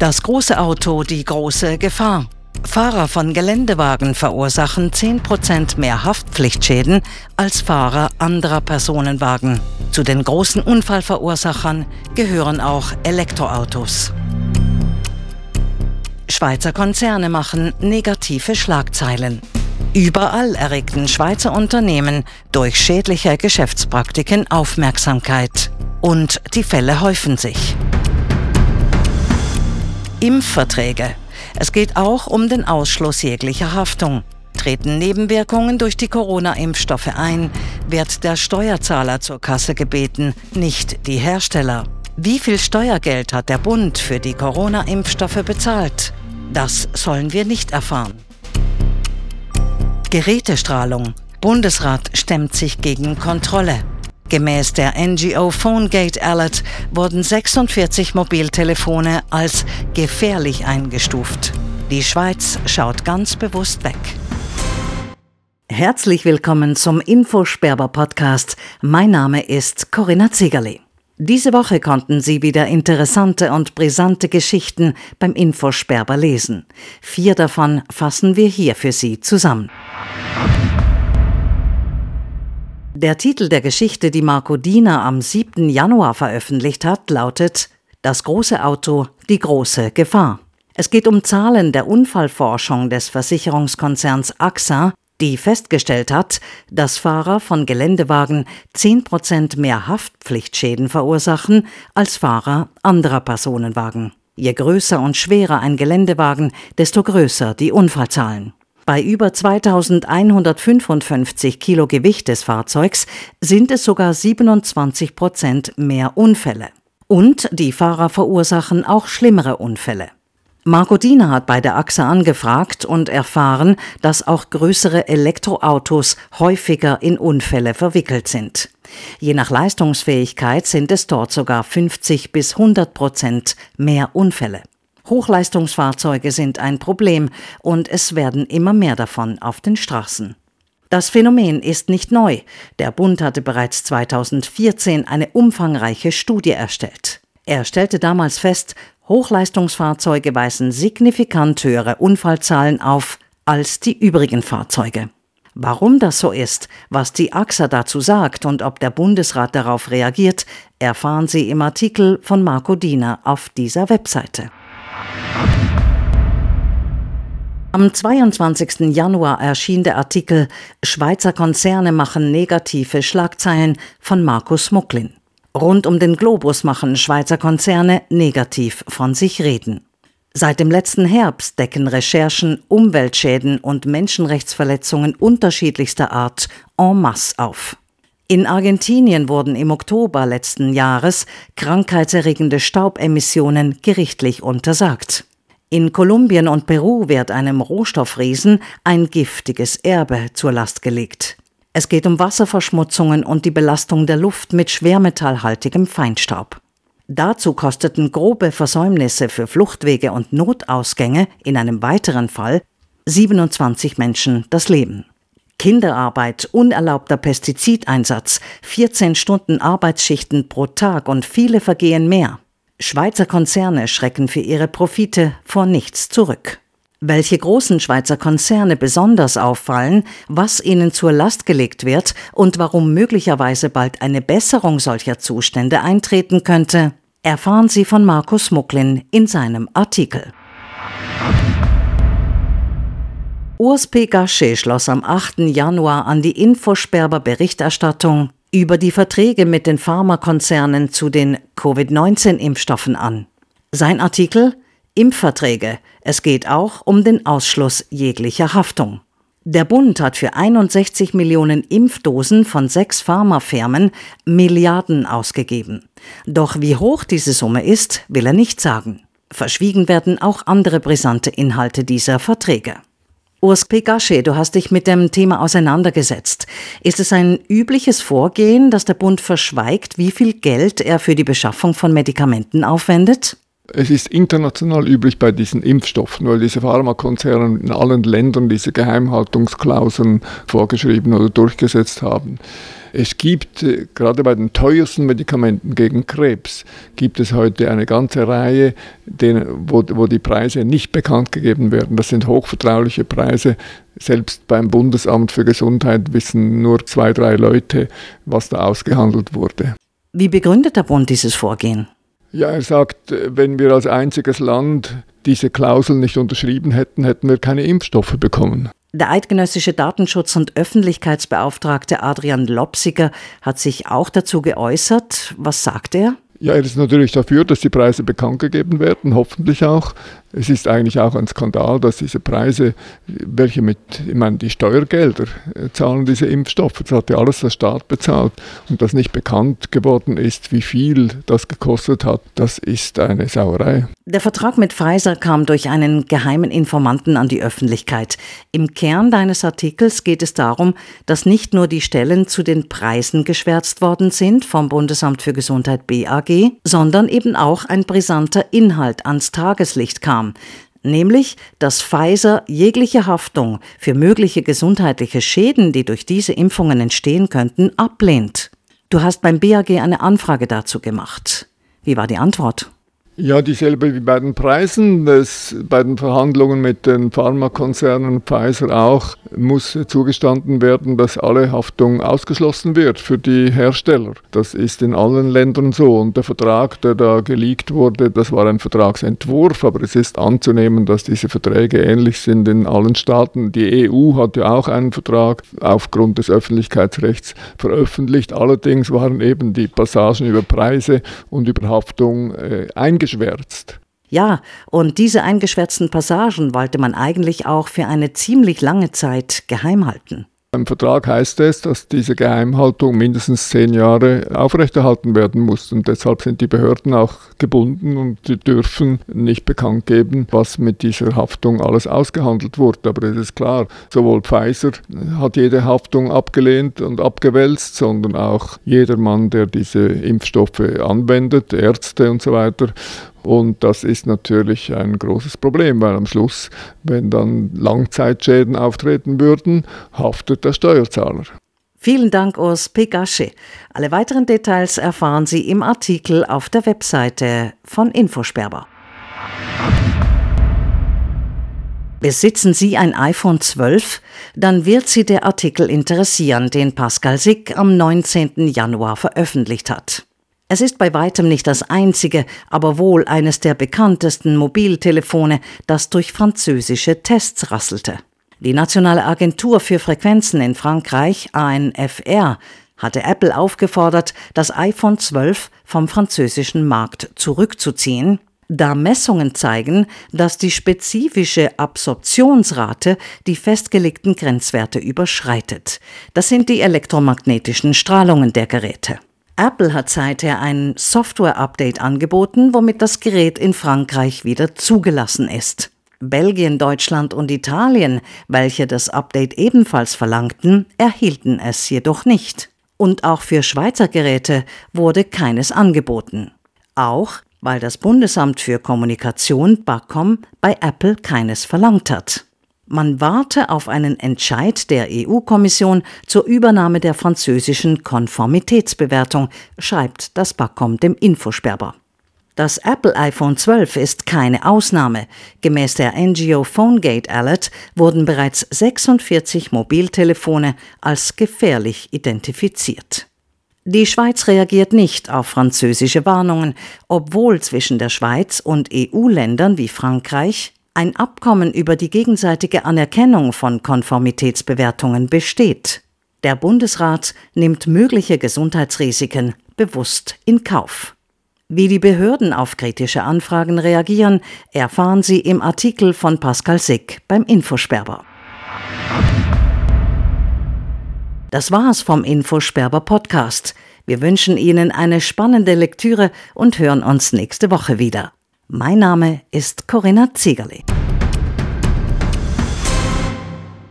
Das große Auto, die große Gefahr. Fahrer von Geländewagen verursachen 10% mehr Haftpflichtschäden als Fahrer anderer Personenwagen. Zu den großen Unfallverursachern gehören auch Elektroautos. Schweizer Konzerne machen negative Schlagzeilen. Überall erregten Schweizer Unternehmen durch schädliche Geschäftspraktiken Aufmerksamkeit. Und die Fälle häufen sich. Impfverträge. Es geht auch um den Ausschluss jeglicher Haftung. Treten Nebenwirkungen durch die Corona-Impfstoffe ein, wird der Steuerzahler zur Kasse gebeten, nicht die Hersteller. Wie viel Steuergeld hat der Bund für die Corona-Impfstoffe bezahlt? Das sollen wir nicht erfahren. Gerätestrahlung. Bundesrat stemmt sich gegen Kontrolle. Gemäß der NGO PhoneGate Alert wurden 46 Mobiltelefone als gefährlich eingestuft. Die Schweiz schaut ganz bewusst weg. Herzlich willkommen zum Infosperber Podcast. Mein Name ist Corinna Ziegerli. Diese Woche konnten Sie wieder interessante und brisante Geschichten beim Infosperber lesen. Vier davon fassen wir hier für Sie zusammen. Der Titel der Geschichte, die Marco Diener am 7. Januar veröffentlicht hat, lautet Das große Auto, die große Gefahr. Es geht um Zahlen der Unfallforschung des Versicherungskonzerns AXA, die festgestellt hat, dass Fahrer von Geländewagen 10% mehr Haftpflichtschäden verursachen als Fahrer anderer Personenwagen. Je größer und schwerer ein Geländewagen, desto größer die Unfallzahlen. Bei über 2155 Kilo Gewicht des Fahrzeugs sind es sogar 27 Prozent mehr Unfälle. Und die Fahrer verursachen auch schlimmere Unfälle. Marco Diener hat bei der Achse angefragt und erfahren, dass auch größere Elektroautos häufiger in Unfälle verwickelt sind. Je nach Leistungsfähigkeit sind es dort sogar 50 bis 100 Prozent mehr Unfälle. Hochleistungsfahrzeuge sind ein Problem und es werden immer mehr davon auf den Straßen. Das Phänomen ist nicht neu. Der Bund hatte bereits 2014 eine umfangreiche Studie erstellt. Er stellte damals fest, Hochleistungsfahrzeuge weisen signifikant höhere Unfallzahlen auf als die übrigen Fahrzeuge. Warum das so ist, was die AXA dazu sagt und ob der Bundesrat darauf reagiert, erfahren Sie im Artikel von Marco Diener auf dieser Webseite. Am 22. Januar erschien der Artikel Schweizer Konzerne machen negative Schlagzeilen von Markus Mucklin. Rund um den Globus machen Schweizer Konzerne negativ von sich reden. Seit dem letzten Herbst decken Recherchen Umweltschäden und Menschenrechtsverletzungen unterschiedlichster Art en masse auf. In Argentinien wurden im Oktober letzten Jahres krankheitserregende Staubemissionen gerichtlich untersagt. In Kolumbien und Peru wird einem Rohstoffriesen ein giftiges Erbe zur Last gelegt. Es geht um Wasserverschmutzungen und die Belastung der Luft mit schwermetallhaltigem Feinstaub. Dazu kosteten grobe Versäumnisse für Fluchtwege und Notausgänge in einem weiteren Fall 27 Menschen das Leben. Kinderarbeit, unerlaubter Pestizideinsatz, 14 Stunden Arbeitsschichten pro Tag und viele Vergehen mehr. Schweizer Konzerne schrecken für ihre Profite vor nichts zurück. Welche großen Schweizer Konzerne besonders auffallen, was ihnen zur Last gelegt wird und warum möglicherweise bald eine Besserung solcher Zustände eintreten könnte, erfahren Sie von Markus Mucklin in seinem Artikel. Urs P. Gasche schloss am 8. Januar an die Infosperber Berichterstattung über die Verträge mit den Pharmakonzernen zu den Covid-19-Impfstoffen an. Sein Artikel Impfverträge. Es geht auch um den Ausschluss jeglicher Haftung. Der Bund hat für 61 Millionen Impfdosen von sechs Pharmafirmen Milliarden ausgegeben. Doch wie hoch diese Summe ist, will er nicht sagen. Verschwiegen werden auch andere brisante Inhalte dieser Verträge. Urs Pegasche, du hast dich mit dem Thema auseinandergesetzt. Ist es ein übliches Vorgehen, dass der Bund verschweigt, wie viel Geld er für die Beschaffung von Medikamenten aufwendet? Es ist international üblich bei diesen Impfstoffen, weil diese Pharmakonzerne in allen Ländern diese Geheimhaltungsklauseln vorgeschrieben oder durchgesetzt haben. Es gibt äh, gerade bei den teuersten Medikamenten gegen Krebs, gibt es heute eine ganze Reihe, wo, wo die Preise nicht bekannt gegeben werden. Das sind hochvertrauliche Preise. Selbst beim Bundesamt für Gesundheit wissen nur zwei, drei Leute, was da ausgehandelt wurde. Wie begründet der Bund dieses Vorgehen? Ja, er sagt, wenn wir als einziges Land diese Klausel nicht unterschrieben hätten, hätten wir keine Impfstoffe bekommen. Der eidgenössische Datenschutz- und Öffentlichkeitsbeauftragte Adrian Lopsiger hat sich auch dazu geäußert. Was sagt er? Ja, er ist natürlich dafür, dass die Preise bekannt gegeben werden, hoffentlich auch. Es ist eigentlich auch ein Skandal, dass diese Preise, welche mit, ich meine, die Steuergelder äh, zahlen diese Impfstoffe, das hat ja alles der Staat bezahlt und dass nicht bekannt geworden ist, wie viel das gekostet hat, das ist eine Sauerei. Der Vertrag mit Pfizer kam durch einen geheimen Informanten an die Öffentlichkeit. Im Kern deines Artikels geht es darum, dass nicht nur die Stellen zu den Preisen geschwärzt worden sind vom Bundesamt für Gesundheit BAG, sondern eben auch ein brisanter Inhalt ans Tageslicht kam nämlich dass Pfizer jegliche Haftung für mögliche gesundheitliche Schäden, die durch diese Impfungen entstehen könnten, ablehnt. Du hast beim BAG eine Anfrage dazu gemacht. Wie war die Antwort? Ja, dieselbe wie bei den Preisen. Das, bei den Verhandlungen mit den Pharmakonzernen Pfizer auch muss zugestanden werden, dass alle Haftung ausgeschlossen wird für die Hersteller. Das ist in allen Ländern so. Und der Vertrag, der da geleakt wurde, das war ein Vertragsentwurf, aber es ist anzunehmen, dass diese Verträge ähnlich sind in allen Staaten. Die EU hat ja auch einen Vertrag aufgrund des Öffentlichkeitsrechts veröffentlicht. Allerdings waren eben die Passagen über Preise und über Haftung äh, eingeschränkt eingeschwärzt. Ja, und diese eingeschwärzten Passagen wollte man eigentlich auch für eine ziemlich lange Zeit geheim halten. Im Vertrag heißt es, dass diese Geheimhaltung mindestens zehn Jahre aufrechterhalten werden muss. Und deshalb sind die Behörden auch gebunden und die dürfen nicht bekannt geben, was mit dieser Haftung alles ausgehandelt wurde. Aber es ist klar, sowohl Pfizer hat jede Haftung abgelehnt und abgewälzt, sondern auch jeder Mann, der diese Impfstoffe anwendet, Ärzte und so weiter. Und das ist natürlich ein großes Problem, weil am Schluss, wenn dann Langzeitschäden auftreten würden, haftet der Steuerzahler. Vielen Dank, Urs Pegasche. Alle weiteren Details erfahren Sie im Artikel auf der Webseite von Infosperber. Besitzen Sie ein iPhone 12? Dann wird Sie der Artikel interessieren, den Pascal Sick am 19. Januar veröffentlicht hat. Es ist bei weitem nicht das einzige, aber wohl eines der bekanntesten Mobiltelefone, das durch französische Tests rasselte. Die Nationale Agentur für Frequenzen in Frankreich, ANFR, hatte Apple aufgefordert, das iPhone 12 vom französischen Markt zurückzuziehen, da Messungen zeigen, dass die spezifische Absorptionsrate die festgelegten Grenzwerte überschreitet. Das sind die elektromagnetischen Strahlungen der Geräte. Apple hat seither ein Software-Update angeboten, womit das Gerät in Frankreich wieder zugelassen ist. Belgien, Deutschland und Italien, welche das Update ebenfalls verlangten, erhielten es jedoch nicht. Und auch für Schweizer Geräte wurde keines angeboten. Auch weil das Bundesamt für Kommunikation BACOM bei Apple keines verlangt hat. Man warte auf einen Entscheid der EU-Kommission zur Übernahme der französischen Konformitätsbewertung, schreibt das BACOM dem Infosperber. Das Apple iPhone 12 ist keine Ausnahme. Gemäß der NGO PhoneGate Alert wurden bereits 46 Mobiltelefone als gefährlich identifiziert. Die Schweiz reagiert nicht auf französische Warnungen, obwohl zwischen der Schweiz und EU-Ländern wie Frankreich, ein Abkommen über die gegenseitige Anerkennung von Konformitätsbewertungen besteht. Der Bundesrat nimmt mögliche Gesundheitsrisiken bewusst in Kauf. Wie die Behörden auf kritische Anfragen reagieren, erfahren Sie im Artikel von Pascal Sick beim Infosperber. Das war's vom Infosperber Podcast. Wir wünschen Ihnen eine spannende Lektüre und hören uns nächste Woche wieder. Mein Name ist Corinna Ziegerle.